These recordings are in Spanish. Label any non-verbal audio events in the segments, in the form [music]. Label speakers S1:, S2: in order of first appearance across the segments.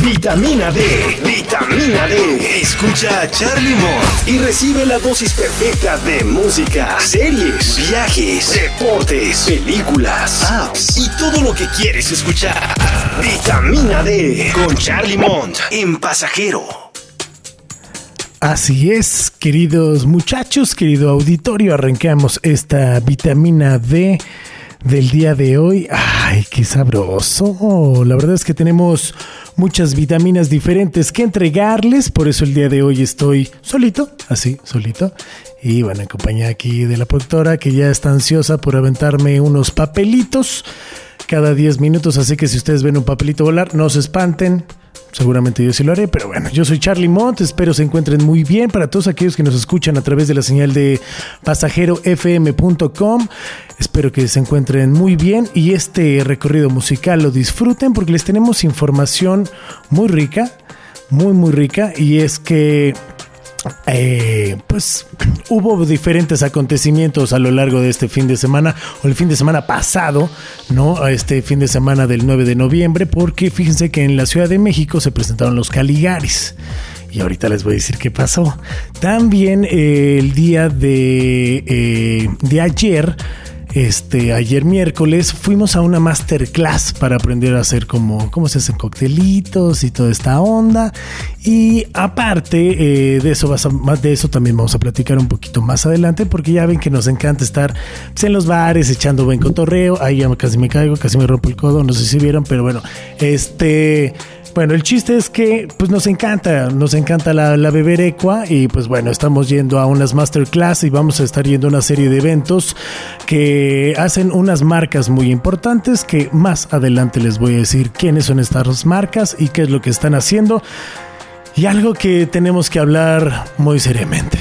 S1: Vitamina D, vitamina D. Escucha a Charlie Mott y recibe la dosis perfecta de música, series, viajes, deportes, películas, apps y todo lo que quieres escuchar. Vitamina D con Charlie Mont en Pasajero.
S2: Así es, queridos muchachos, querido auditorio, arranquemos esta vitamina D del día de hoy. Ay, qué sabroso. La verdad es que tenemos muchas vitaminas diferentes que entregarles, por eso el día de hoy estoy solito, así, solito. Y bueno, en compañía aquí de la productora que ya está ansiosa por aventarme unos papelitos cada 10 minutos, así que si ustedes ven un papelito volar, no se espanten. Seguramente yo sí lo haré, pero bueno, yo soy Charlie Mont, espero se encuentren muy bien. Para todos aquellos que nos escuchan a través de la señal de pasajerofm.com, espero que se encuentren muy bien y este recorrido musical lo disfruten porque les tenemos información muy rica, muy, muy rica, y es que eh, pues hubo diferentes acontecimientos a lo largo de este fin de semana o el fin de semana pasado, ¿no? Este fin de semana del 9 de noviembre, porque fíjense que en la Ciudad de México se presentaron los Caligaris. Y ahorita les voy a decir qué pasó. También eh, el día de, eh, de ayer este, ayer miércoles fuimos a una masterclass para aprender a hacer como cómo se hacen coctelitos y toda esta onda. Y aparte eh, de eso, más de eso también vamos a platicar un poquito más adelante, porque ya ven que nos encanta estar pues, en los bares echando buen cotorreo. Ahí ya casi me caigo, casi me rompo el codo, no sé si vieron, pero bueno, este bueno, el chiste es que pues nos encanta, nos encanta la, la beberecua y pues bueno, estamos yendo a unas masterclass y vamos a estar yendo a una serie de eventos que hacen unas marcas muy importantes que más adelante les voy a decir quiénes son estas marcas y qué es lo que están haciendo y algo que tenemos que hablar muy seriamente.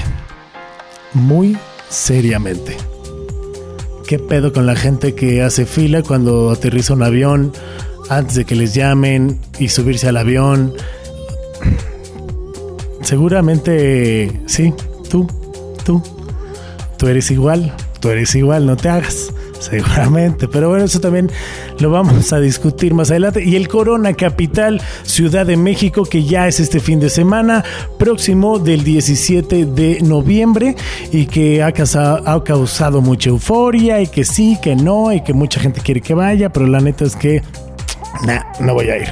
S2: Muy seriamente. ¿Qué pedo con la gente que hace fila cuando aterriza un avión? Antes de que les llamen y subirse al avión. Seguramente, sí, tú, tú, tú eres igual, tú eres igual, no te hagas. [laughs] Seguramente, pero bueno, eso también lo vamos a discutir más adelante. Y el Corona Capital, Ciudad de México, que ya es este fin de semana, próximo del 17 de noviembre, y que ha causado, ha causado mucha euforia, y que sí, que no, y que mucha gente quiere que vaya, pero la neta es que Nah, no voy a ir.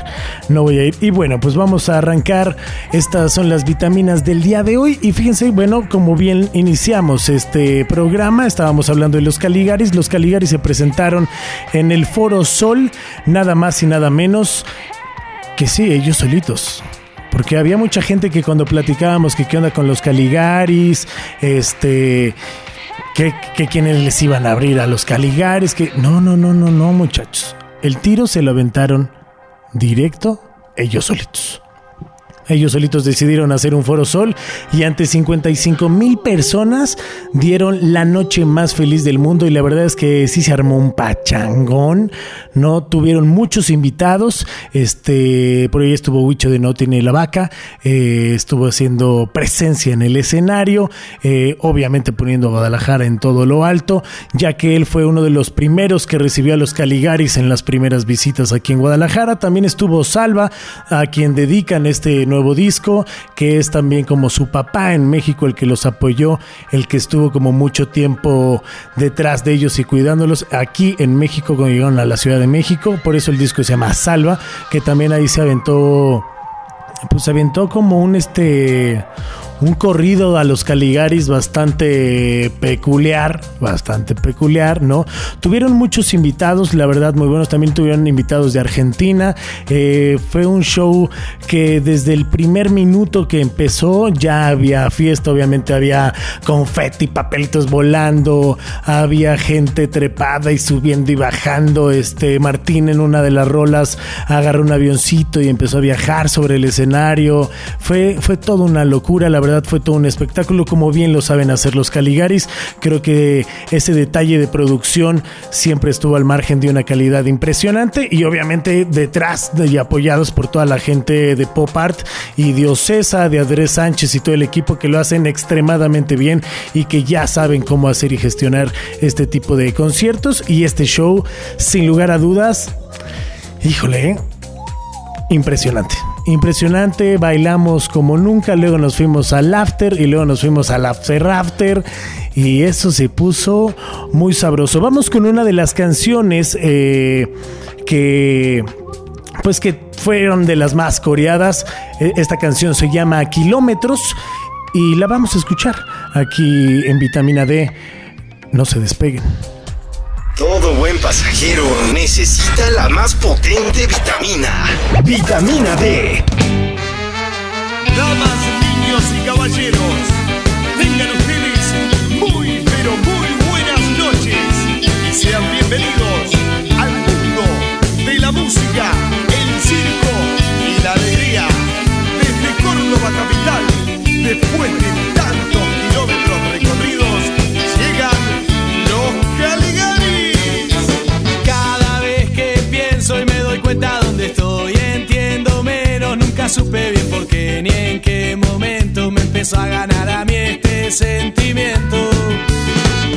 S2: No voy a ir. Y bueno, pues vamos a arrancar. Estas son las vitaminas del día de hoy. Y fíjense, bueno, como bien iniciamos este programa, estábamos hablando de los Caligaris. Los Caligaris se presentaron en el Foro Sol, nada más y nada menos que sí, ellos solitos. Porque había mucha gente que cuando platicábamos que qué onda con los Caligaris, este, que, que quienes les iban a abrir a los Caligaris, que no, no, no, no, no, muchachos el tiro se lo aventaron directo ellos solitos. Ellos solitos decidieron hacer un foro sol y ante 55 mil personas dieron la noche más feliz del mundo y la verdad es que sí se armó un pachangón, no tuvieron muchos invitados, este, por ahí estuvo Huicho de No Tiene la Vaca, eh, estuvo haciendo presencia en el escenario, eh, obviamente poniendo a Guadalajara en todo lo alto, ya que él fue uno de los primeros que recibió a los Caligaris en las primeras visitas aquí en Guadalajara, también estuvo Salva, a quien dedican este nuevo disco, que es también como su papá en México, el que los apoyó, el que estuvo como mucho tiempo detrás de ellos y cuidándolos aquí en México cuando llegaron la Ciudad de México. Por eso el disco se llama Salva, que también ahí se aventó, pues se aventó como un este un corrido a los Caligaris bastante peculiar, bastante peculiar, ¿no? Tuvieron muchos invitados, la verdad, muy buenos. También tuvieron invitados de Argentina. Eh, fue un show que desde el primer minuto que empezó ya había fiesta, obviamente había confeti, papelitos volando, había gente trepada y subiendo y bajando. Este Martín en una de las rolas agarró un avioncito y empezó a viajar sobre el escenario. Fue, fue toda una locura, la verdad fue todo un espectáculo, como bien lo saben hacer los Caligaris. Creo que ese detalle de producción siempre estuvo al margen de una calidad impresionante y obviamente detrás y apoyados por toda la gente de Pop Art y Diocesa, de Andrés Sánchez y todo el equipo que lo hacen extremadamente bien y que ya saben cómo hacer y gestionar este tipo de conciertos y este show, sin lugar a dudas, híjole, impresionante. Impresionante, bailamos como nunca, luego nos fuimos al after y luego nos fuimos al after after y eso se puso muy sabroso. Vamos con una de las canciones eh, que pues que fueron de las más coreadas. E, esta canción se llama Kilómetros y la vamos a escuchar aquí en Vitamina D. No se despeguen.
S1: Todo buen pasajero necesita la más potente vitamina. Vitamina D.
S3: Damas, niños y caballeros, tengan ustedes muy, pero muy buenas noches y sean bienvenidos al mundo de la música, el circo y la alegría. Desde Córdoba capital, después de
S4: supe bien por qué ni en qué momento me empezó a ganar a mí este sentimiento.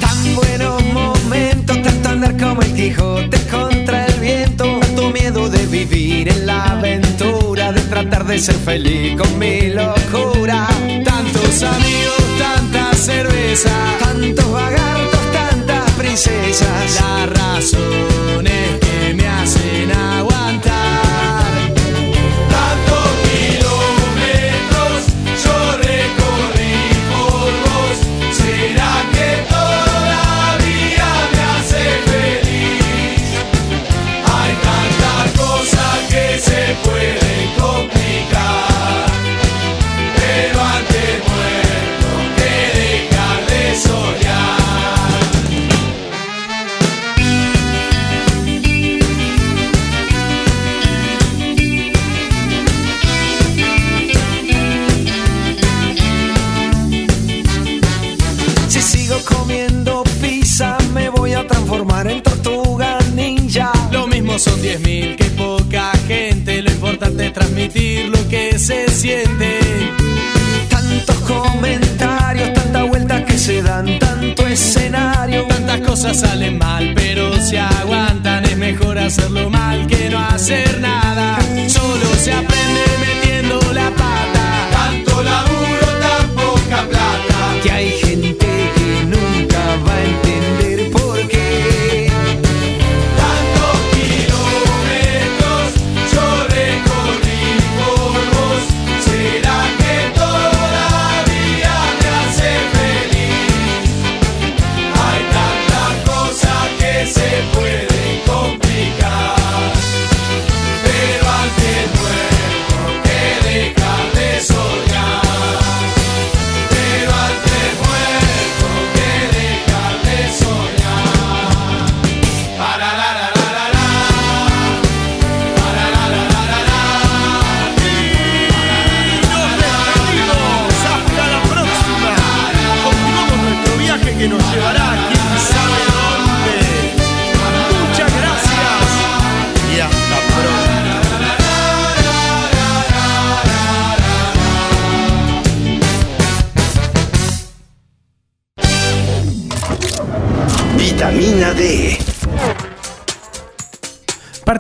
S5: Tan buenos momentos, tanto andar como el Quijote contra el viento, tanto miedo de vivir en la aventura, de tratar de ser feliz con mi locura.
S4: Tantos amigos, tanta cerveza,
S5: Tantos vagartos, tantas princesas.
S4: las razones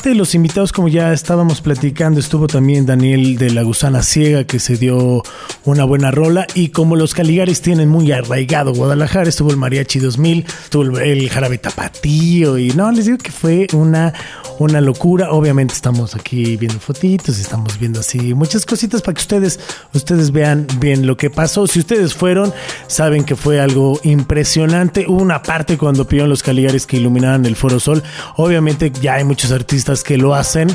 S4: De
S2: los invitados, como ya estábamos platicando, estuvo también Daniel de la Gusana Ciega, que se dio una buena rola. Y como los Caligaris tienen muy arraigado Guadalajara, estuvo el Mariachi 2000, estuvo el, Jarabe Tapatío. Y no, les digo que fue una, una locura. Obviamente estamos aquí viendo fotitos, estamos viendo así muchas cositas para que ustedes, ustedes vean bien lo que pasó. Si ustedes fueron, saben que fue algo impresionante. Una parte cuando pidieron los Caligaris que iluminaran el Foro Sol. Obviamente ya hay muchos artistas que lo hacen,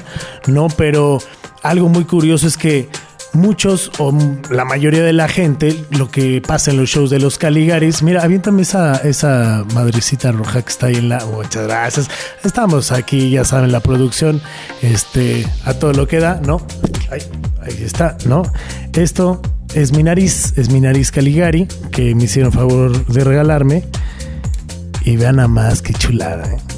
S2: ¿no? Pero algo muy curioso es que muchos o la mayoría de la gente, lo que pasa en los shows de los Caligaris, mira, aviéntame esa, esa madrecita roja que está ahí en la. oh, muchas gracias. Estamos aquí, ya saben, la producción, este, a todo lo que da, ¿no? Ahí, está, ¿no? Esto es mi nariz, es mi nariz Caligari, que me hicieron favor de regalarme. Y vean nada más qué chulada, ¿eh?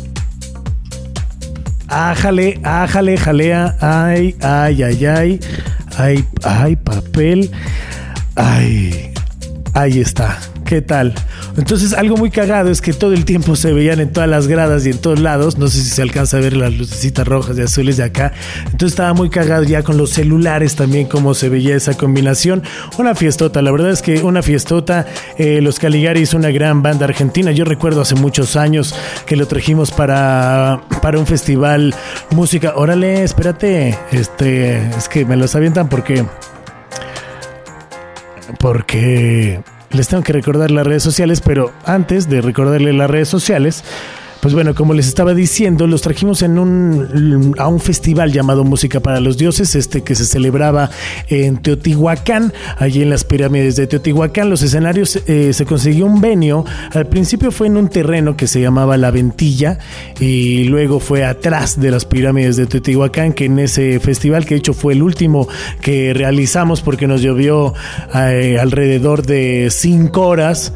S2: Ájale, ájale, jalea. Ay, ay, ay, ay. Ay, ay, papel. Ay, ahí está. ¿Qué tal? Entonces, algo muy cagado es que todo el tiempo se veían en todas las gradas y en todos lados. No sé si se alcanza a ver las lucecitas rojas y azules de acá. Entonces, estaba muy cagado ya con los celulares también, cómo se veía esa combinación. Una fiestota, la verdad es que una fiestota. Eh, los Caligaris, una gran banda argentina. Yo recuerdo hace muchos años que lo trajimos para, para un festival música. Órale, espérate. Este, es que me los avientan porque. Porque les tengo que recordar las redes sociales, pero antes de recordarle las redes sociales, pues bueno, como les estaba diciendo, los trajimos en un, a un festival llamado Música para los Dioses, este que se celebraba en Teotihuacán, allí en las pirámides de Teotihuacán. Los escenarios eh, se consiguió un venio. Al principio fue en un terreno que se llamaba La Ventilla y luego fue atrás de las pirámides de Teotihuacán, que en ese festival, que de hecho fue el último que realizamos porque nos llovió eh, alrededor de cinco horas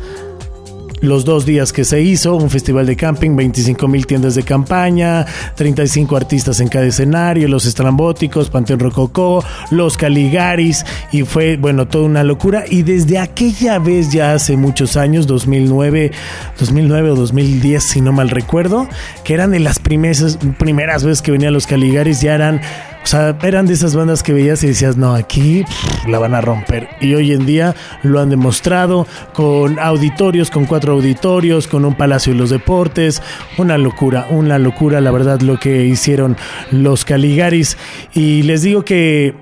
S2: los dos días que se hizo, un festival de camping, 25 mil tiendas de campaña, 35 artistas en cada escenario, los estrambóticos, Panteón Rococó, los Caligaris, y fue, bueno, toda una locura. Y desde aquella vez, ya hace muchos años, 2009, 2009 o 2010, si no mal recuerdo, que eran de las primeras, primeras veces que venían los Caligaris, ya eran o sea, eran de esas bandas que veías y decías, no, aquí la van a romper. Y hoy en día lo han demostrado con auditorios, con cuatro auditorios, con un Palacio de los Deportes. Una locura, una locura, la verdad, lo que hicieron los Caligaris. Y les digo que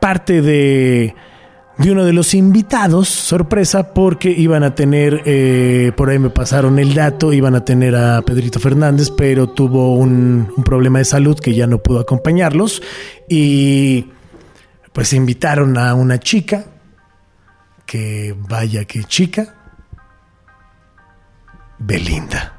S2: parte de de uno de los invitados, sorpresa, porque iban a tener, eh, por ahí me pasaron el dato, iban a tener a Pedrito Fernández, pero tuvo un, un, problema de salud que ya no pudo acompañarlos y pues invitaron a una chica, que vaya que chica, Belinda.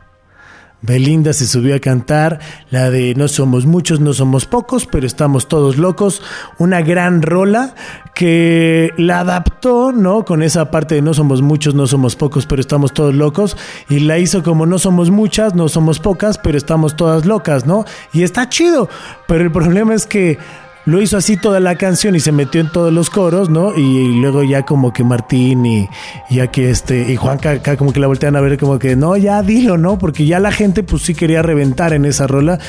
S2: Belinda se subió a cantar la de No somos muchos, no somos pocos, pero estamos todos locos. Una gran rola que la adaptó, ¿no? Con esa parte de No somos muchos, no somos pocos, pero estamos todos locos. Y la hizo como No somos muchas, no somos pocas, pero estamos todas locas, ¿no? Y está chido. Pero el problema es que lo hizo así toda la canción y se metió en todos los coros, ¿no? Y, luego ya como que Martín y, y aquí este, y Juanca acá como que la voltean a ver como que, no, ya dilo, ¿no? Porque ya la gente pues sí quería reventar en esa rola.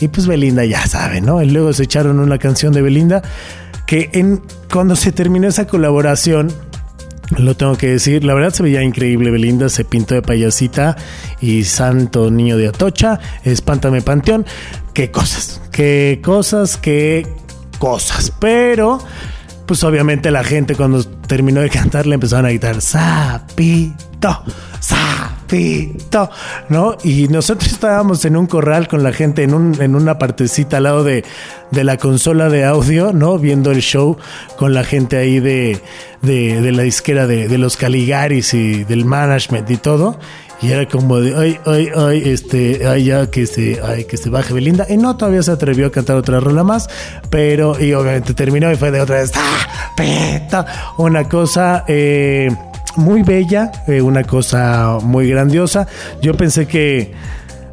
S2: Y pues Belinda ya sabe, ¿no? Y luego se echaron una canción de Belinda que en, cuando se terminó esa colaboración, lo tengo que decir, la verdad se veía increíble Belinda, se pintó de payasita y santo niño de Atocha, espántame panteón, qué cosas, qué cosas, qué cosas. Pero, pues obviamente la gente cuando terminó de cantar le empezaron a gritar, sapito, sapito, ¿no? Y nosotros estábamos en un corral con la gente en, un, en una partecita al lado de, de, la consola de audio, ¿no? Viendo el show con la gente ahí de, de, de la disquera de, de los Caligaris y del management y todo. Y era como de, ay, ay, ay, este, ay, ya que se, ay, que se baje Belinda. Y no, todavía se atrevió a cantar otra rola más, pero, y obviamente terminó y fue de otra vez, ¡ah! Peta! Una cosa, eh, muy bella, eh, una cosa muy grandiosa. Yo pensé que,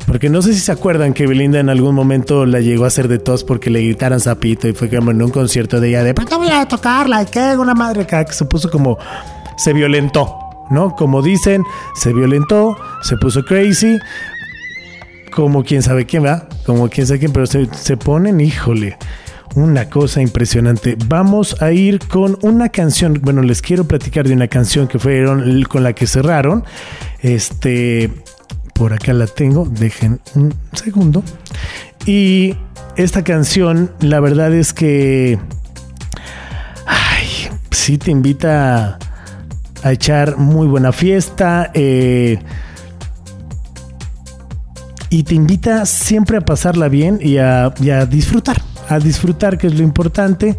S2: porque no sé si se acuerdan que Belinda en algún momento la llegó a hacer de tos porque le gritaran zapito y fue como en un concierto de ella de, pero no voy a tocarla, que una madre acá, que se puso como, se violentó. ¿No? Como dicen, se violentó, se puso crazy, como quién sabe quién va, como quién sabe quién, pero se, se ponen, híjole, una cosa impresionante. Vamos a ir con una canción, bueno, les quiero platicar de una canción que fueron con la que cerraron. Este, por acá la tengo, dejen un segundo. Y esta canción, la verdad es que, ay, sí te invita a echar muy buena fiesta. Eh, y te invita siempre a pasarla bien y a, y a, disfrutar, a disfrutar que es lo importante.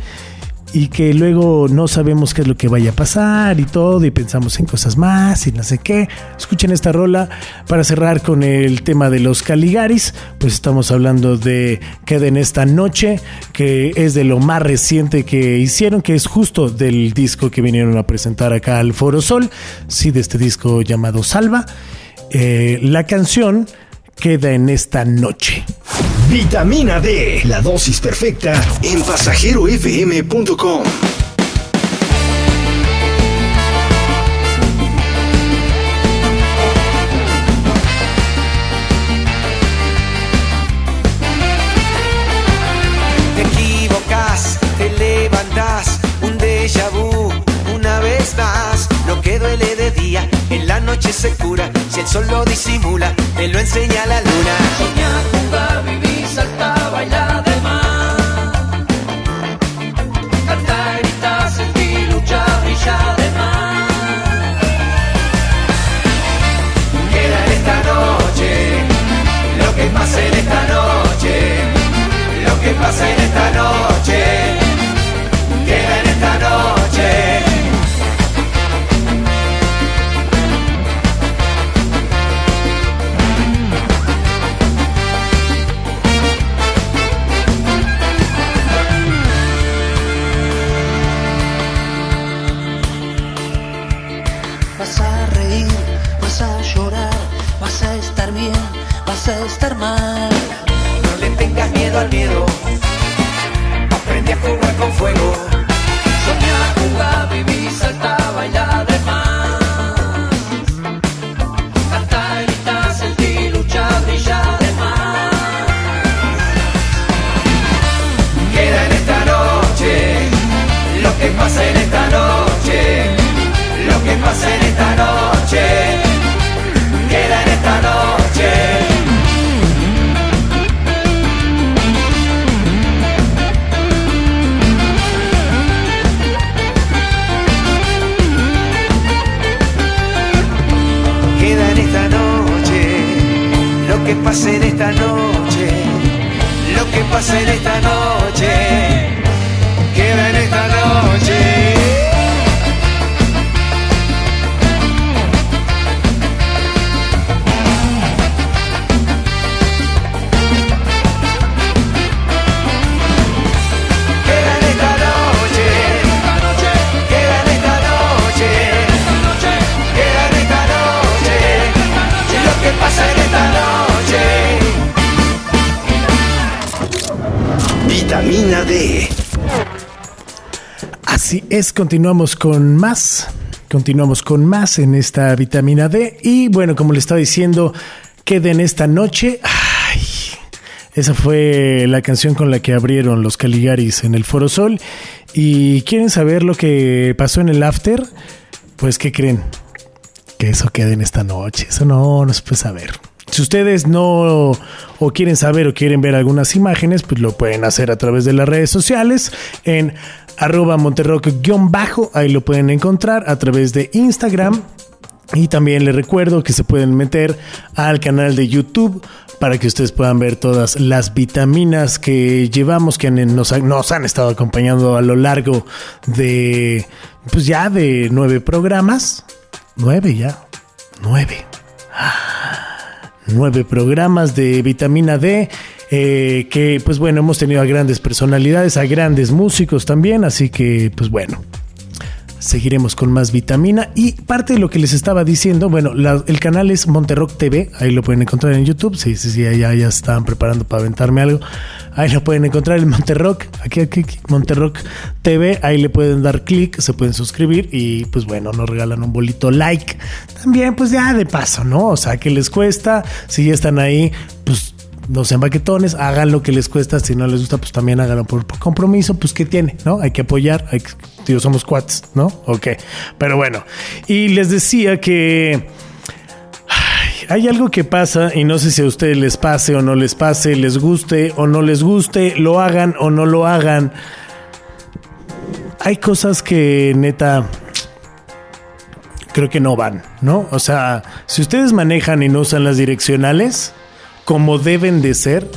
S2: Y que luego no sabemos qué es lo que vaya a pasar y todo y pensamos en cosas más y no sé qué. Escuchen esta rola para cerrar con el tema de los Caligaris, pues estamos hablando de Queden esta noche, que es de lo más reciente que hicieron, que es justo del disco que vinieron a presentar acá al Foro Sol, sí, de este disco llamado Salva. Eh, la canción queda en esta noche.
S1: Vitamina D, la dosis perfecta en pasajerofm.com.
S5: en la noche se cura. Si el sol lo disimula, te lo enseña la luna.
S4: Soñá, jugar, vivir, saltar, bailar de más. Cantar, gritar, sentir, luchar, brillar de.
S5: Queda en esta noche, lo que pasa en esta noche, lo que pasa en esta noche, en esta noche,
S2: continuamos con más. Continuamos con más en esta vitamina D. Y bueno, como le estaba diciendo, queden esta noche. Ay, esa fue la canción con la que abrieron los Caligaris en el Foro Sol. ¿Y quieren saber lo que pasó en el after? Pues, ¿qué creen? Que eso quede en esta noche. Eso no, no se puede saber. Si ustedes no o quieren saber o quieren ver algunas imágenes, pues lo pueden hacer a través de las redes sociales en arroba monterrock-bajo, ahí lo pueden encontrar a través de Instagram. Y también les recuerdo que se pueden meter al canal de YouTube para que ustedes puedan ver todas las vitaminas que llevamos, que nos, han- nos han estado acompañando a lo largo de, pues ya de nueve programas. Nueve ya. Nueve nueve programas de vitamina D. eh, que pues bueno, hemos tenido a grandes personalidades, a grandes músicos también, así que pues bueno, seguiremos con más vitamina y parte de lo que les estaba diciendo, bueno, el canal es Monterrock TV, ahí lo pueden encontrar en YouTube, sí, sí, sí, ya, ya estaban preparando para aventarme algo, ahí lo pueden encontrar en Monterrock, aquí, aquí, aquí, Monterrock TV, ahí le pueden dar clic, se pueden suscribir y pues bueno, nos regalan un bolito like, también pues ya de paso, ¿no? O sea, que les cuesta, si ya están ahí, pues no sean baquetones, hagan lo que les cuesta, si no les gusta, pues también háganlo por, compromiso, pues ¿qué tiene? ¿No? Hay que apoyar, hay tío, somos cuates, ¿no? Ok, pero bueno, y les decía que hay algo que pasa y no sé si a ustedes les pase o no les pase, les guste o no les guste, lo hagan o no lo hagan. Hay cosas que neta creo que no van, ¿no? O sea, si ustedes manejan y no usan las direccionales como deben de ser,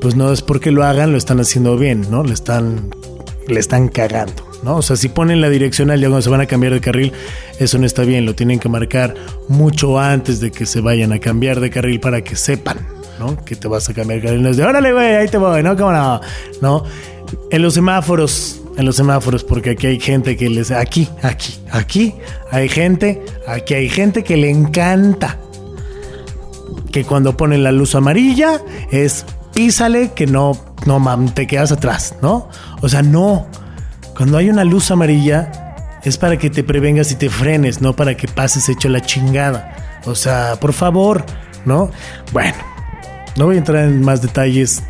S2: pues no es porque lo hagan, lo están haciendo bien, ¿no? Le están le están cagando, ¿no? O sea, si ponen la direccional ya cuando se van a cambiar de carril, eso no está bien, lo tienen que marcar mucho antes de que se vayan a cambiar de carril para que sepan, ¿no? Que te vas a cambiar de carril. No es de, órale, güey, ahí te voy, ¿no? ¿Cómo no? ¿No? En los semáforos, en los semáforos, porque aquí hay gente que les... Aquí, aquí, aquí hay gente, aquí hay gente que le encanta que cuando ponen la luz amarilla es písale que no, no mam, te quedas atrás, ¿no? O sea, no. Cuando hay una luz amarilla es para que te prevengas y te frenes, no para que pases hecho la chingada. O sea, por favor, ¿no? Bueno, no voy a entrar en más detalles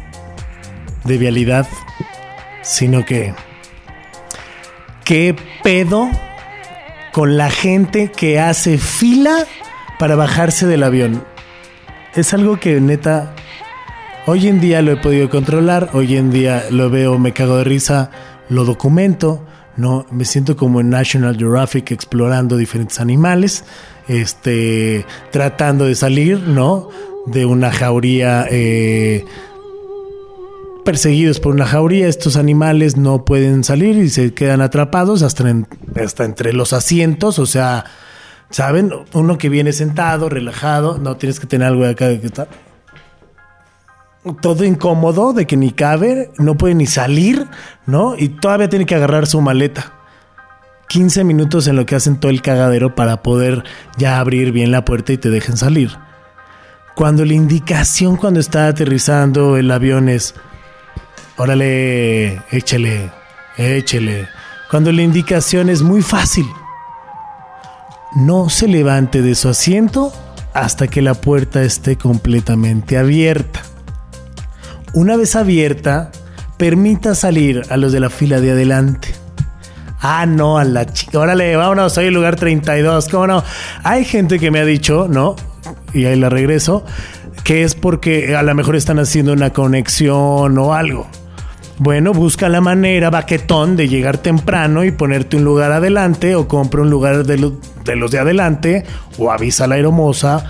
S2: de vialidad, sino que qué pedo con la gente que hace fila para bajarse del avión. Es algo que neta hoy en día lo he podido controlar, hoy en día lo veo, me cago de risa, lo documento, no me siento como en National Geographic explorando diferentes animales, este tratando de salir, ¿no? De una jauría eh, perseguidos por una jauría, estos animales no pueden salir y se quedan atrapados hasta, hasta entre los asientos, o sea, ¿saben? Uno que viene sentado, relajado, no tienes que tener algo de acá que está todo incómodo, de que ni cabe, no puede ni salir, ¿no? Y todavía tiene que agarrar su maleta. 15 minutos en lo que hacen todo el cagadero para poder ya abrir bien la puerta y te dejen salir. Cuando la indicación cuando está aterrizando el avión es Órale, échele, échele. Cuando la indicación es muy fácil. No se levante de su asiento hasta que la puerta esté completamente abierta. Una vez abierta, permita salir a los de la fila de adelante. Ah, no, a la chica. Órale, vámonos, soy el lugar 32. ¿Cómo no? Hay gente que me ha dicho, ¿no? Y ahí la regreso, que es porque a lo mejor están haciendo una conexión o algo. Bueno, busca la manera, baquetón, de llegar temprano y ponerte un lugar adelante o compra un lugar de, los de adelante o avisa a la aeromoza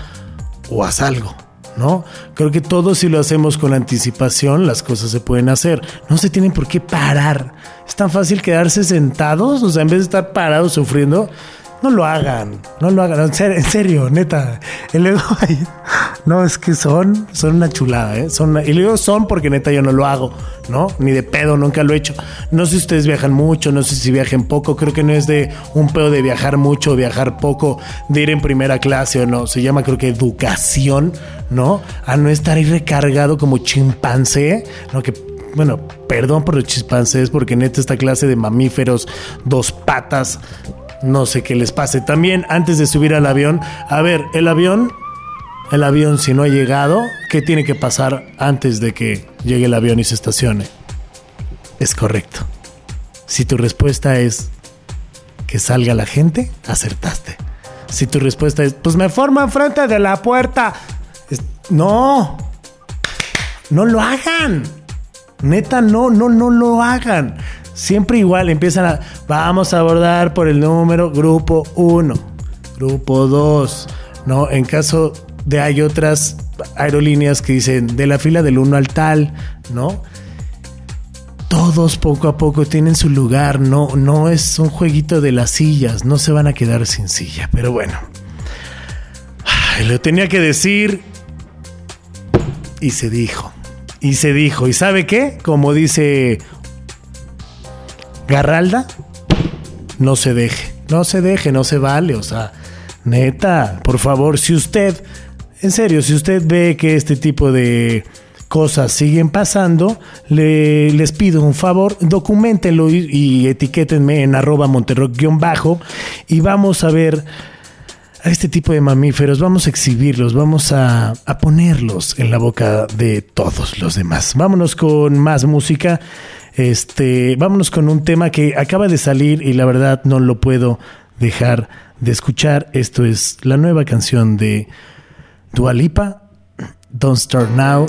S2: o haz algo. ¿No? Creo que todos si lo hacemos con anticipación, las cosas se pueden hacer. No se tienen por qué parar. Es tan fácil quedarse sentados, o sea, en vez de estar parados sufriendo, no lo hagan, no lo hagan, en serio, neta. El ego no, es que son, son una chulada, ¿eh? Son, y luego son porque neta yo no lo hago, ¿no? Ni de pedo, nunca lo he hecho. No sé si ustedes viajan mucho, no sé si viajen poco, creo que no es de un pedo de viajar mucho viajar poco, de ir en primera clase o no. Se llama creo que educación, ¿no? A no estar ahí recargado como chimpancé, ¿no? Que bueno, perdón por los chimpancés, porque neta esta clase de mamíferos, dos patas, no sé qué les pase. También antes de subir al avión, a ver, el avión, el avión si no ha llegado, ¿qué tiene que pasar antes de que llegue el avión y se estacione? Es correcto. Si tu respuesta es que salga la gente, acertaste. Si tu respuesta es, pues me forman frente de la puerta. no, no lo hagan. Neta, no, no, no lo hagan. Siempre igual empiezan a, vamos a abordar por el número grupo 1, grupo 2, ¿no? En caso de hay otras aerolíneas que dicen de la fila del 1 al tal, ¿no? Todos poco a poco tienen su lugar, no, no es un jueguito de las sillas, no se van a quedar sin silla, pero bueno. lo tenía que decir y se dijo. Y se dijo, ¿y sabe qué? Como dice Garralda, no se deje, no se deje, no se vale, o sea, neta, por favor, si usted, en serio, si usted ve que este tipo de cosas siguen pasando, le, les pido un favor, documentenlo y, etiquétenme en arroba monterrock-bajo y vamos a ver a este tipo de mamíferos, vamos a exhibirlos, vamos a, a, ponerlos en la boca de todos los demás. Vámonos con más música. Este, vámonos con un tema que acaba de salir y la verdad no lo puedo dejar de escuchar. Esto es la nueva canción de Dualipa, Don't Start Now.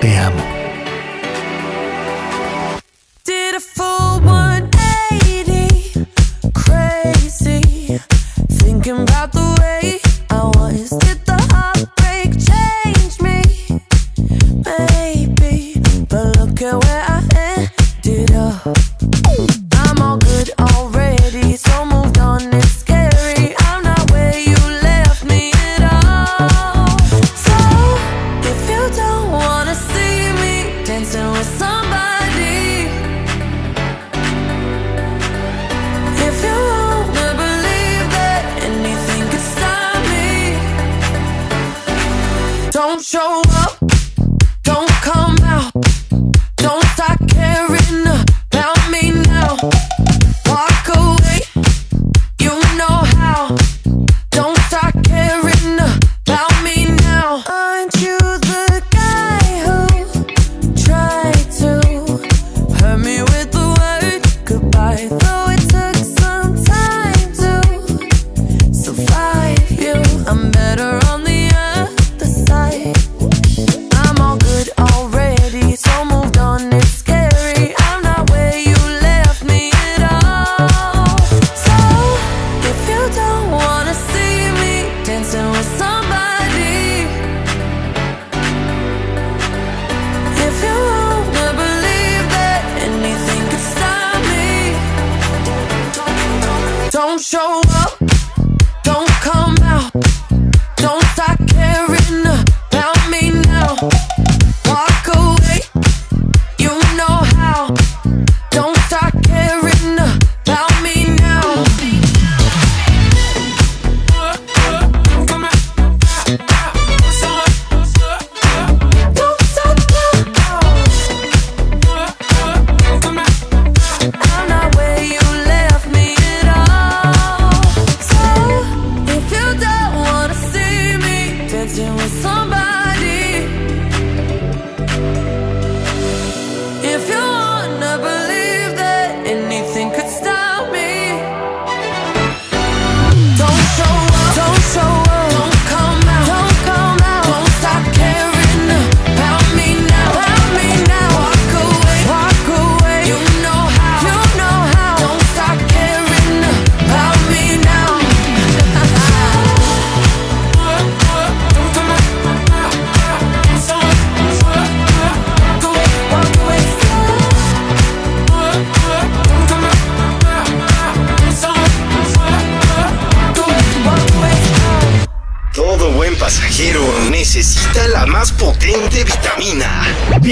S2: Te amo.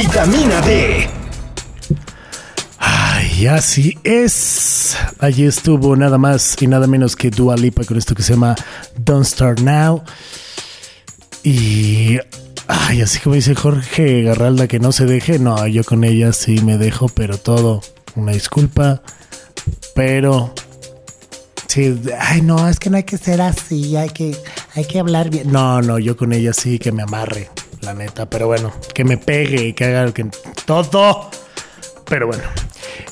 S1: Vitamina. D.
S2: Ay, así es. Allí estuvo nada más y nada menos que Dua Lipa con esto que se llama Don't Start Now. Y. Ay, así como dice Jorge Garralda que no se deje. No, yo con ella sí me dejo, pero todo. Una disculpa. Pero. Sí, ay, no, es que no hay que ser así, hay que, hay que hablar bien. No, no, yo con ella sí que me amarre, la neta. Pero bueno, que me pegue y que haga que todo. Pero bueno.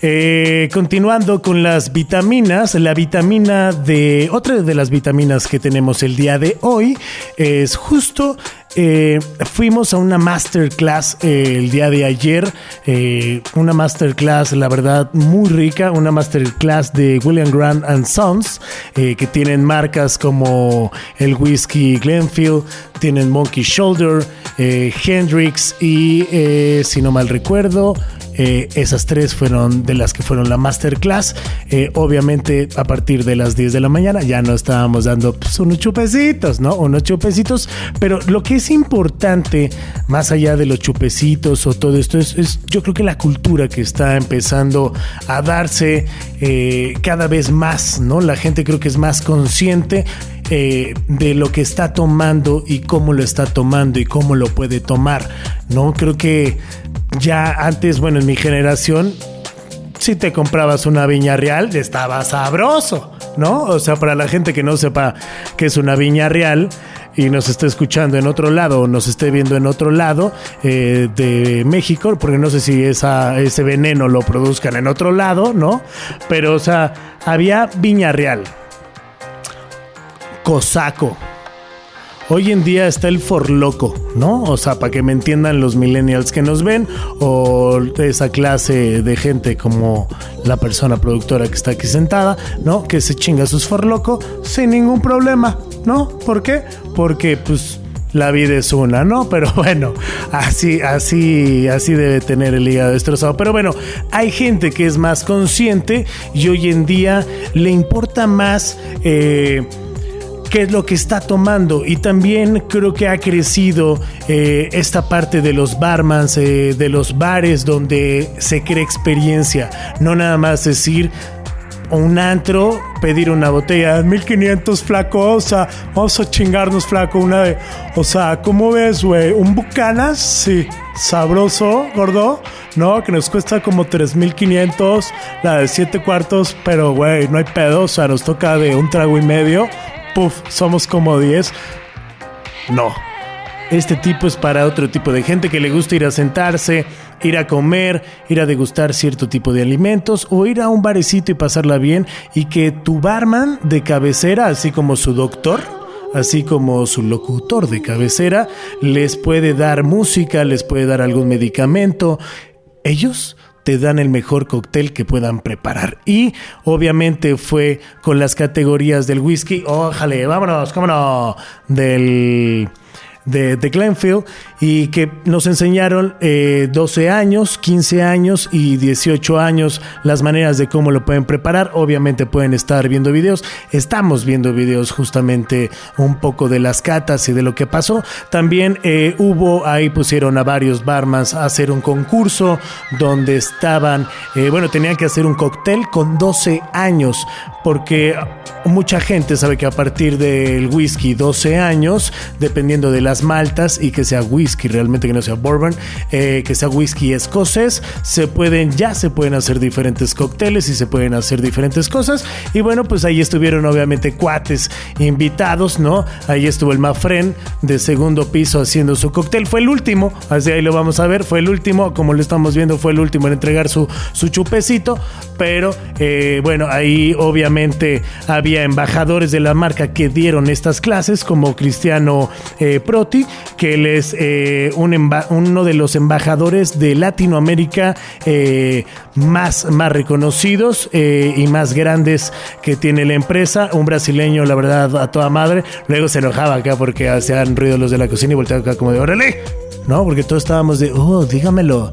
S2: Eh, continuando con las vitaminas, la vitamina de. Otra de las vitaminas que tenemos el día de hoy es justo. eh, fuimos a una masterclass eh, el día de ayer. una masterclass, la verdad, muy rica. Una masterclass de William Grant and Sons, que tienen marcas como el whisky Glenfield, tienen Monkey Shoulder, eh, Hendrix y, eh, si no mal recuerdo, eh, esas tres fueron de las que fueron la masterclass. Obviamente, a partir de las 10 de la mañana ya no estábamos dando pues, unos chupecitos, ¿no? Unos chupecitos. Pero lo que es importante, más allá de los chupecitos o todo esto, es, yo creo que la cultura que está empezando a darse cada vez más, ¿no? La gente creo que es más consciente eh, de lo que está tomando y cómo lo está tomando y cómo lo puede tomar, ¿no? Creo que ya antes, bueno, en mi generación, si te comprabas una viña real, estaba sabroso, ¿no? O sea, para la gente que no sepa qué es una viña real y nos esté escuchando en otro lado o nos esté viendo en otro lado eh, de México, porque no sé si esa, ese veneno lo produzcan en otro lado, ¿no? Pero, o sea, había viña real, cosaco. Hoy en día está el forloco, ¿no? O sea, para que me entiendan los millennials que nos ven o esa clase de gente como la persona productora que está aquí sentada, ¿no? Que se chinga sus forloco sin ningún problema, ¿no? ¿Por qué? Porque pues la vida es una, ¿no? [laughs] Pero bueno, así, así, así debe tener el hígado destrozado. Pero bueno, hay gente que es más consciente y hoy en día le importa más. Eh, qué es lo que está tomando y también creo que ha crecido eh, esta parte de los barmans, eh, de los bares donde se crea experiencia, no nada más decir un antro, pedir una botella de 1500 flaco, o sea, vamos a chingarnos flaco una de, o sea, ¿cómo ves, güey? ¿Un Bucanas? Sí, sabroso, gordo, ¿no? Que nos cuesta como 3500, la de 7 cuartos, pero, güey, no hay pedo, o sea, nos toca de un trago y medio, puf, somos como 10. No. Este tipo es para otro tipo de gente que le gusta ir a sentarse, ir a comer, ir a degustar cierto tipo de alimentos o ir a un barecito y pasarla bien y que tu barman de cabecera, así como su doctor, así como su locutor de cabecera, les puede dar música, les puede dar algún medicamento. Ellos te dan el mejor cóctel que puedan preparar. Y obviamente fue con las categorías del whisky. Ójale, vámonos, cómo no, del de, Glenfield y que nos enseñaron eh, 12 años, 15 años y 18 años las maneras de cómo lo pueden preparar. Obviamente pueden estar viendo videos. Estamos viendo videos justamente un poco de las catas y de lo que pasó. También eh, hubo, ahí pusieron a varios barmans a hacer un concurso donde estaban, eh, bueno, tenían que hacer un cóctel con 12 años porque mucha gente sabe que a partir del whisky 12 años, dependiendo de las maltas y que sea whisky realmente que no sea bourbon, eh, que sea whisky escocés, se pueden ya se pueden hacer diferentes cócteles y se pueden hacer diferentes cosas. Y bueno pues ahí estuvieron obviamente cuates invitados, ¿no? Ahí estuvo el Mafren de segundo piso haciendo su cóctel, fue el último, así ahí lo vamos a ver, fue el último, como lo estamos viendo fue el último en entregar su, su chupecito, pero eh, bueno ahí obviamente había embajadores de la marca que dieron estas clases como Cristiano eh, Que él es eh, uno de los embajadores de Latinoamérica eh, más, más reconocidos eh, y más grandes que tiene la empresa. Un brasileño, la verdad, a toda madre. Luego se enojaba acá porque hacían ruido los de la cocina y volteaba acá como de órale. ¿No? Porque todos estábamos de, oh, dígamelo,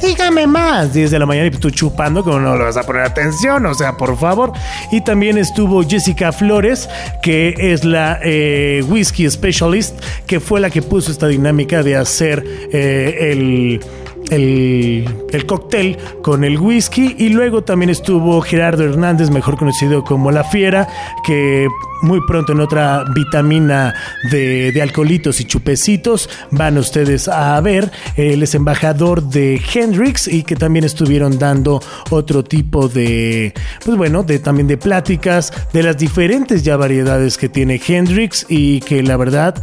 S2: dígame más, 10 de la mañana y tú chupando, como no le vas a poner atención, o sea, por favor. Y también estuvo Jessica Flores, que es la eh, whisky specialist, que fue la que puso esta dinámica de hacer eh, el el, el cóctel con el whisky y luego también estuvo Gerardo Hernández, mejor conocido como La Fiera, que muy pronto en otra vitamina de, de alcoholitos y chupecitos van ustedes a ver. Él es embajador de Hendrix y que también estuvieron dando otro tipo de, pues bueno, de también de pláticas de las diferentes ya variedades que tiene Hendrix y que la verdad...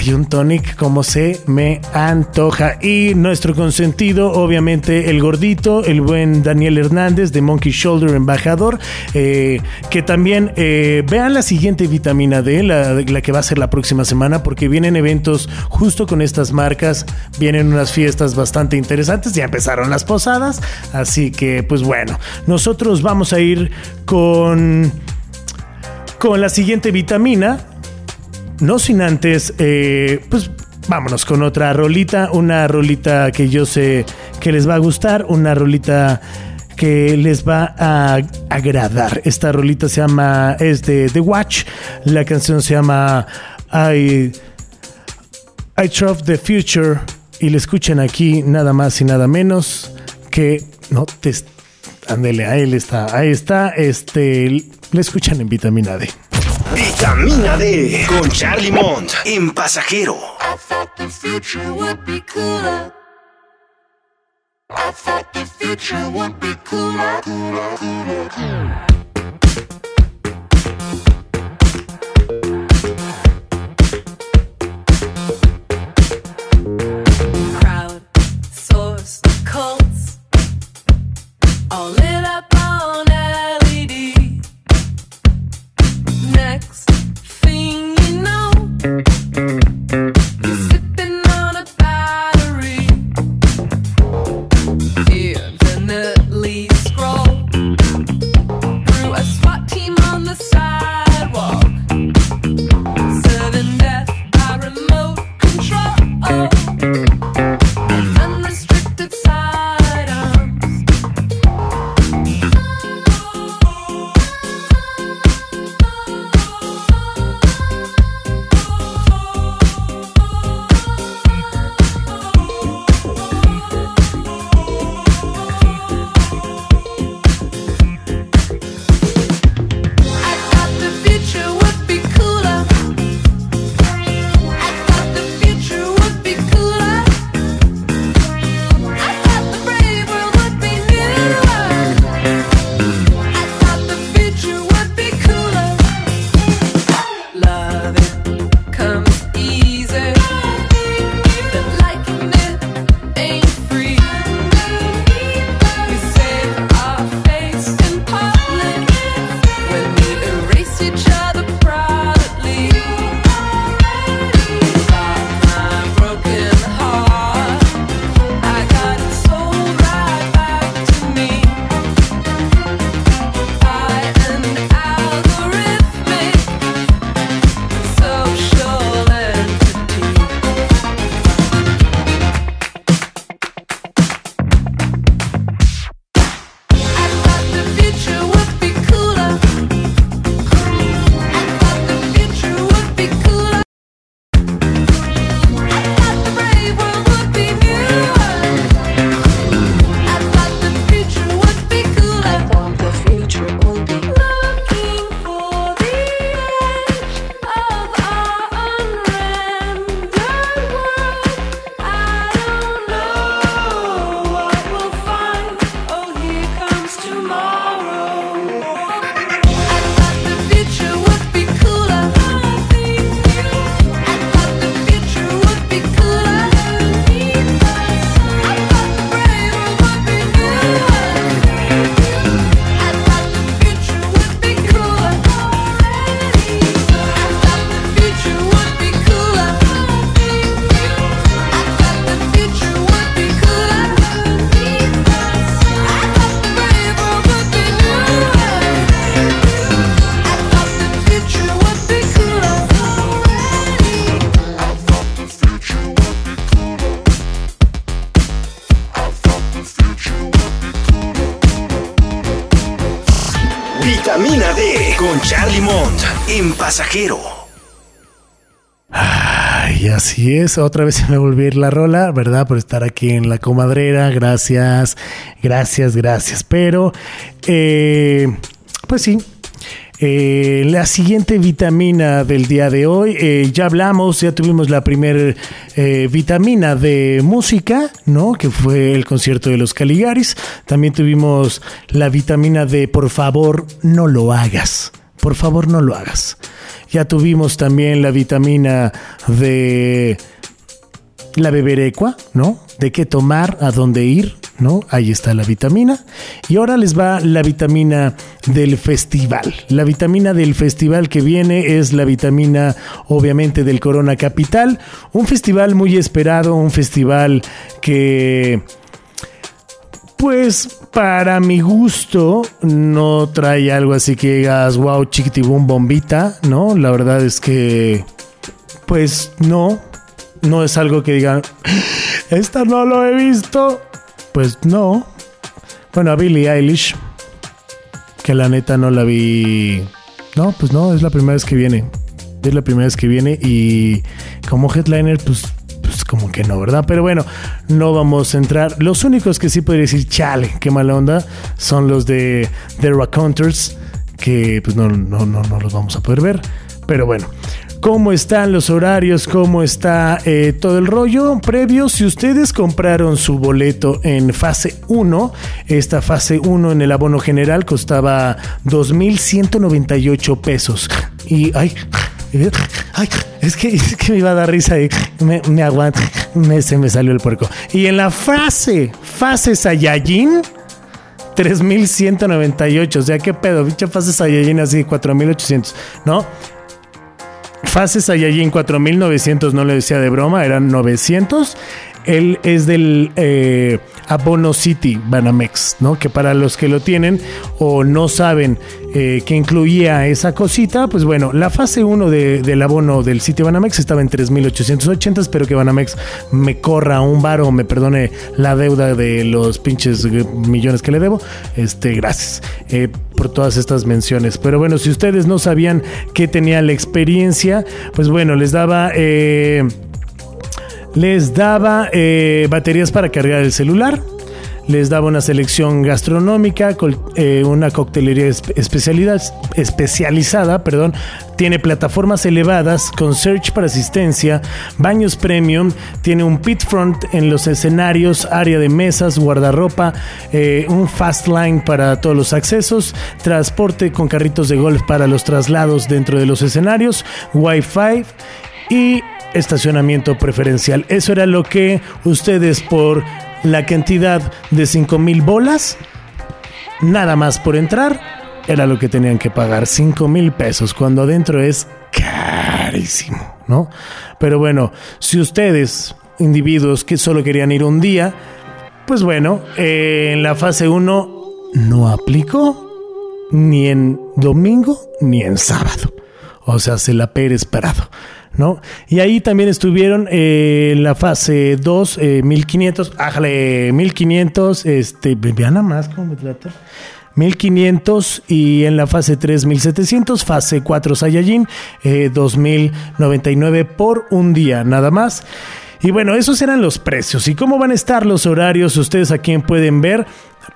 S2: Ay, un tonic como se me antoja. Y nuestro consentido, obviamente, el gordito, el buen Daniel Hernández de Monkey Shoulder, embajador, eh, que también eh, vean la siguiente vitamina D, la, la que va a ser la próxima semana, porque vienen eventos justo con estas marcas, vienen unas fiestas bastante interesantes, ya empezaron las posadas, así que pues bueno, nosotros vamos a ir con, con la siguiente vitamina, no sin antes, eh, pues vámonos con otra rolita, una rolita que yo sé que les va a gustar, una rolita que les va a agradar. Esta rolita se llama, es de The Watch, la canción se llama I, I Trust the Future y le escuchan aquí nada más y nada menos que, no, te, ándele, ahí está, ahí está, este, le escuchan en vitamina D.
S1: Vitamina D con Charlie Mont en pasajero.
S6: I thought the future would be.
S1: Pasajero.
S2: Así es. Otra vez se me volvió la rola, ¿verdad? Por estar aquí en la comadrera. Gracias, gracias, gracias. Pero, eh, pues sí. Eh, la siguiente vitamina del día de hoy, eh, ya hablamos, ya tuvimos la primera vitamina de música, ¿no? Que fue el concierto de los Caligaris. También tuvimos la vitamina de por favor no lo hagas. Por favor no lo hagas. Ya tuvimos también la vitamina de la beberecua, ¿no? De qué tomar, a dónde ir, ¿no? Ahí está la vitamina. Y ahora les va la vitamina del festival. La vitamina del festival que viene es la vitamina, obviamente, del Corona Capital. Un festival muy esperado, un festival que pues para mi gusto no trae algo así que digas, wow, chiquitibum bombita, ¿no? La verdad es que, pues no, no es algo que digan, esta no lo he visto. Pues no. Bueno, a Billie Eilish, que la neta no la vi. No, pues no, es la primera vez que viene. Es la primera vez que viene y como headliner, pues como que no, ¿verdad? Pero bueno, no vamos a entrar. Los únicos que sí podría decir, chale, qué mala onda, son los de The Raconteurs, que pues no, no, no, no los vamos a poder ver. Pero bueno, ¿cómo están los horarios? ¿Cómo está eh, todo el rollo? Previo, si ustedes compraron su boleto en fase 1, esta fase 1 en el abono general costaba 2.198 pesos. Y, ay, Es que, es que me iba a dar risa y me, me aguanta. Me, se me salió el puerco. Y en la fase, fase Saiyajin, 3198. O sea, qué pedo, bicha fase Saiyajin así, 4800, ¿no? Fase Saiyajin 4900, no le decía de broma, eran 900. Él es del eh, Abono City Banamex, ¿no? Que para los que lo tienen o no saben eh, que incluía esa cosita, pues bueno, la fase 1 de, del abono del City Banamex estaba en 3.880, espero que Banamex me corra un bar o me perdone la deuda de los pinches millones que le debo. Este, gracias eh, por todas estas menciones. Pero bueno, si ustedes no sabían que tenía la experiencia, pues bueno, les daba... les daba eh, baterías para cargar el celular, les daba una selección gastronómica, eh, una coctelería espe- especialidad, especializada, perdón, tiene plataformas elevadas con search para asistencia, baños premium, tiene un pit front en los escenarios, área de mesas, guardarropa, eh, un fast line para todos los accesos, transporte con carritos de golf para los traslados dentro de los escenarios, wifi y estacionamiento preferencial. Eso era lo que ustedes por la cantidad de 5 mil bolas, nada más por entrar, era lo que tenían que pagar, 5 mil pesos, cuando adentro es carísimo, ¿no? Pero bueno, si ustedes, individuos que solo querían ir un día, pues bueno, eh, en la fase 1 no aplicó ni en domingo ni en sábado. O sea, se la Pérez parado. ¿No? Y ahí también estuvieron eh, en la fase 2, eh, 1500, ájale, 1500, este, vean nada más cómo me trata. 1500 y en la fase 3 1700, fase 4 Saiyajin, eh, 2099 por un día nada más. Y bueno, esos eran los precios. ¿Y cómo van a estar los horarios? Ustedes aquí pueden ver.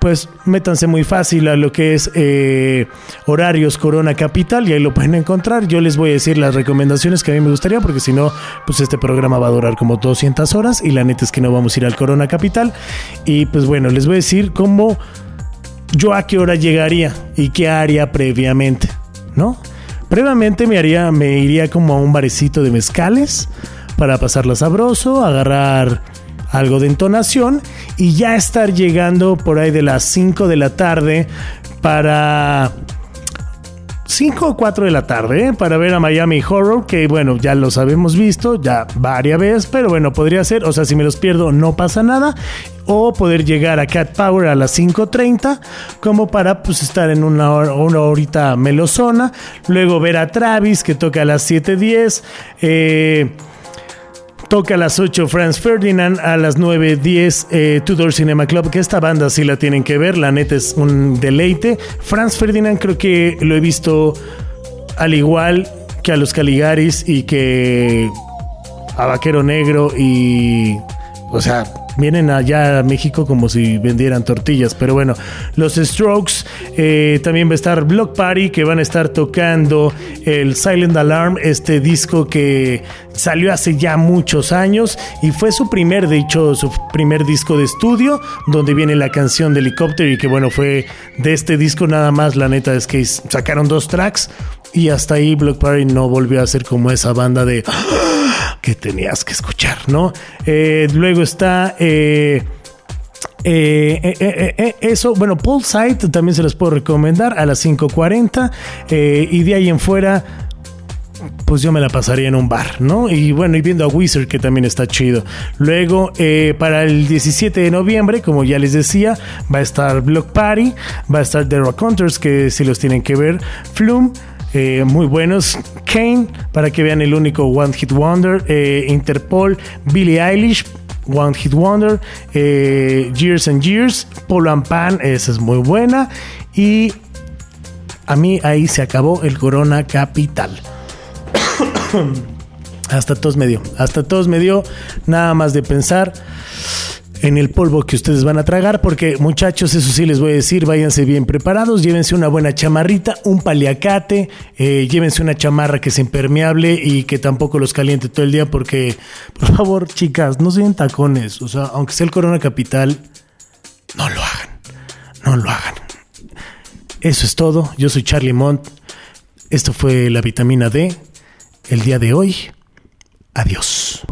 S2: Pues métanse muy fácil a lo que es eh, horarios Corona Capital y ahí lo pueden encontrar. Yo les voy a decir las recomendaciones que a mí me gustaría porque si no, pues este programa va a durar como 200 horas y la neta es que no vamos a ir al Corona Capital. Y pues bueno, les voy a decir cómo yo a qué hora llegaría y qué haría previamente, ¿no? Previamente me haría, me iría como a un barecito de mezcales para pasarla sabroso, agarrar algo de entonación y ya estar llegando por ahí de las 5 de la tarde para 5 o 4 de la tarde ¿eh? para ver a Miami Horror, que bueno, ya los habíamos visto ya varias veces, pero bueno, podría ser, o sea, si me los pierdo no pasa nada, o poder llegar a Cat Power a las 5.30, como para pues estar en una, hora, una horita melosona, luego ver a Travis que toca a las 7.10, eh Toca a las 8 Franz Ferdinand, a las 9.10 eh, Tudor Cinema Club, que esta banda sí la tienen que ver, la neta es un deleite. Franz Ferdinand creo que lo he visto al igual que a los Caligaris y que a Vaquero Negro y... O sea, vienen allá a México como si vendieran tortillas. Pero bueno, los Strokes, eh, también va a estar Block Party, que van a estar tocando el Silent Alarm, este disco que salió hace ya muchos años y fue su primer, de hecho, su primer disco de estudio, donde viene la canción de Helicopter y que bueno, fue de este disco nada más, la neta es que sacaron dos tracks y hasta ahí Block Party no volvió a ser como esa banda de que tenías que escuchar, ¿no? Eh, luego está... eh, eh, eso, bueno, Paul Sight también se los puedo recomendar a las 5.40 eh, y de ahí en fuera, pues yo me la pasaría en un bar, ¿no? Y bueno, y viendo a Wizard que también está chido. Luego, para el 17 de noviembre, como ya les decía, va a estar Block Party, va a estar The Rock Hunters, que si los tienen que ver, Flume. Eh, muy buenos, Kane, para que vean el único One Hit Wonder, eh, Interpol, Billie Eilish, One Hit Wonder, eh, Years and Years, Polo and Pan, esa es muy buena. Y a mí ahí se acabó el Corona Capital. [coughs] hasta todos me dio, hasta todos me dio nada más de pensar en el polvo que ustedes van a tragar, porque muchachos, eso sí les voy a decir, váyanse bien preparados, llévense una buena chamarrita, un paliacate, eh, llévense una chamarra que sea impermeable y que tampoco los caliente todo el día, porque, por favor, chicas, no sean tacones, o sea, aunque sea el Corona Capital, no lo hagan, no lo hagan. Eso es todo, yo soy Charlie Mont, esto fue la vitamina D, el día de hoy, adiós.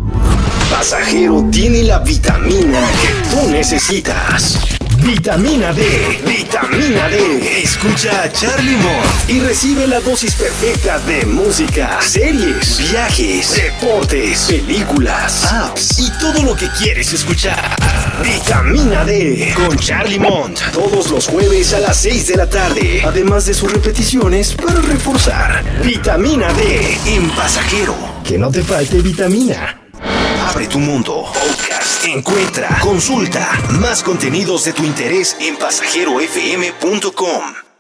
S1: Pasajero tiene la vitamina que tú necesitas. Vitamina D, vitamina D. Escucha a Charlie Mont y recibe la dosis perfecta de música, series, viajes, deportes, películas, apps y todo lo que quieres escuchar. Vitamina D con Charlie Mont todos los jueves a las 6 de la tarde, además de sus repeticiones para reforzar. Vitamina D en Pasajero. Que no te falte vitamina. Abre tu mundo. Podcast. Encuentra, consulta más contenidos de tu interés en pasajerofm.com.